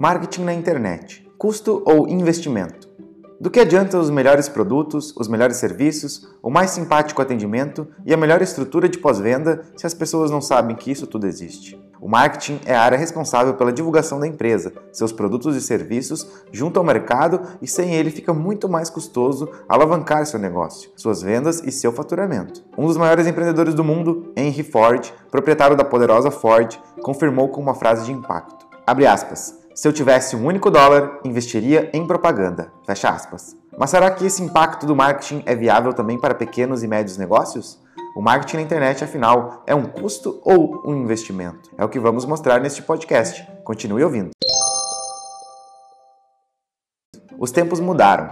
Marketing na internet: custo ou investimento? Do que adianta os melhores produtos, os melhores serviços, o mais simpático atendimento e a melhor estrutura de pós-venda se as pessoas não sabem que isso tudo existe? O marketing é a área responsável pela divulgação da empresa, seus produtos e serviços junto ao mercado e sem ele fica muito mais custoso alavancar seu negócio, suas vendas e seu faturamento. Um dos maiores empreendedores do mundo, Henry Ford, proprietário da poderosa Ford, confirmou com uma frase de impacto. Abre aspas. Se eu tivesse um único dólar, investiria em propaganda. Fecha aspas. Mas será que esse impacto do marketing é viável também para pequenos e médios negócios? O marketing na internet, afinal, é um custo ou um investimento? É o que vamos mostrar neste podcast. Continue ouvindo. Os tempos mudaram.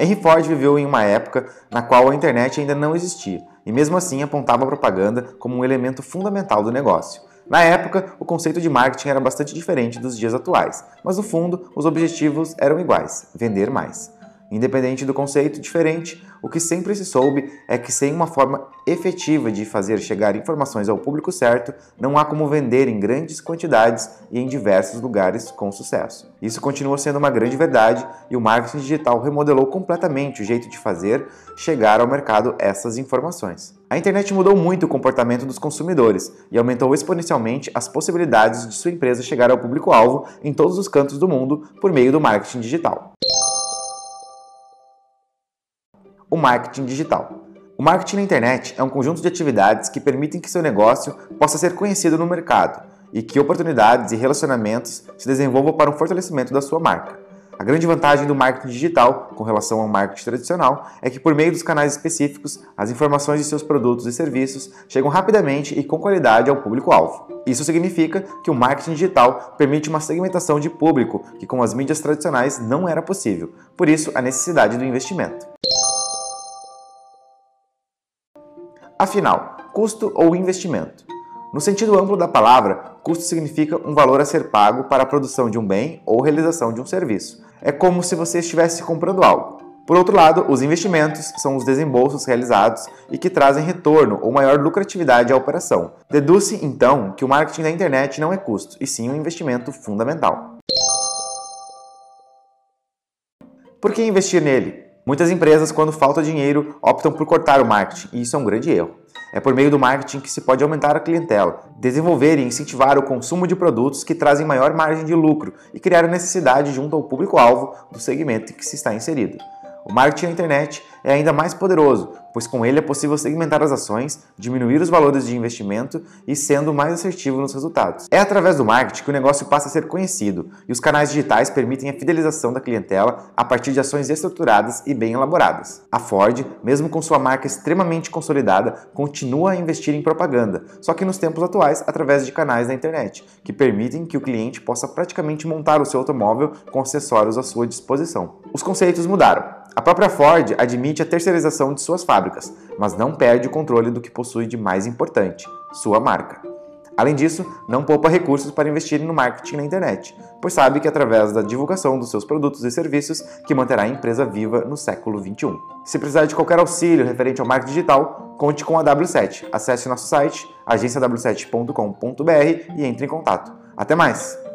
Henry Ford viveu em uma época na qual a internet ainda não existia e, mesmo assim, apontava a propaganda como um elemento fundamental do negócio. Na época, o conceito de marketing era bastante diferente dos dias atuais, mas no fundo, os objetivos eram iguais: vender mais. Independente do conceito diferente, o que sempre se soube é que sem uma forma efetiva de fazer chegar informações ao público certo, não há como vender em grandes quantidades e em diversos lugares com sucesso. Isso continua sendo uma grande verdade e o marketing digital remodelou completamente o jeito de fazer chegar ao mercado essas informações. A internet mudou muito o comportamento dos consumidores e aumentou exponencialmente as possibilidades de sua empresa chegar ao público-alvo em todos os cantos do mundo por meio do marketing digital. O marketing digital. O marketing na internet é um conjunto de atividades que permitem que seu negócio possa ser conhecido no mercado e que oportunidades e relacionamentos se desenvolvam para um fortalecimento da sua marca. A grande vantagem do marketing digital com relação ao marketing tradicional é que, por meio dos canais específicos, as informações de seus produtos e serviços chegam rapidamente e com qualidade ao público-alvo. Isso significa que o marketing digital permite uma segmentação de público que, com as mídias tradicionais, não era possível, por isso, a necessidade do investimento. Afinal, custo ou investimento? No sentido amplo da palavra, custo significa um valor a ser pago para a produção de um bem ou realização de um serviço. É como se você estivesse comprando algo. Por outro lado, os investimentos são os desembolsos realizados e que trazem retorno ou maior lucratividade à operação. Deduz-se, então, que o marketing da internet não é custo, e sim um investimento fundamental. Por que investir nele? Muitas empresas, quando falta dinheiro, optam por cortar o marketing, e isso é um grande erro. É por meio do marketing que se pode aumentar a clientela, desenvolver e incentivar o consumo de produtos que trazem maior margem de lucro e criar necessidade junto ao público-alvo do segmento em que se está inserido. O marketing na internet é ainda mais poderoso, pois com ele é possível segmentar as ações, diminuir os valores de investimento e sendo mais assertivo nos resultados. É através do marketing que o negócio passa a ser conhecido e os canais digitais permitem a fidelização da clientela a partir de ações estruturadas e bem elaboradas. A Ford, mesmo com sua marca extremamente consolidada, continua a investir em propaganda, só que nos tempos atuais através de canais na internet, que permitem que o cliente possa praticamente montar o seu automóvel com acessórios à sua disposição. Os conceitos mudaram. A própria Ford admite a terceirização de suas fábricas, mas não perde o controle do que possui de mais importante, sua marca. Além disso, não poupa recursos para investir no marketing na internet, pois sabe que é através da divulgação dos seus produtos e serviços que manterá a empresa viva no século XXI. Se precisar de qualquer auxílio referente ao marketing digital, conte com a W7. Acesse nosso site agenciaw7.com.br e entre em contato. Até mais!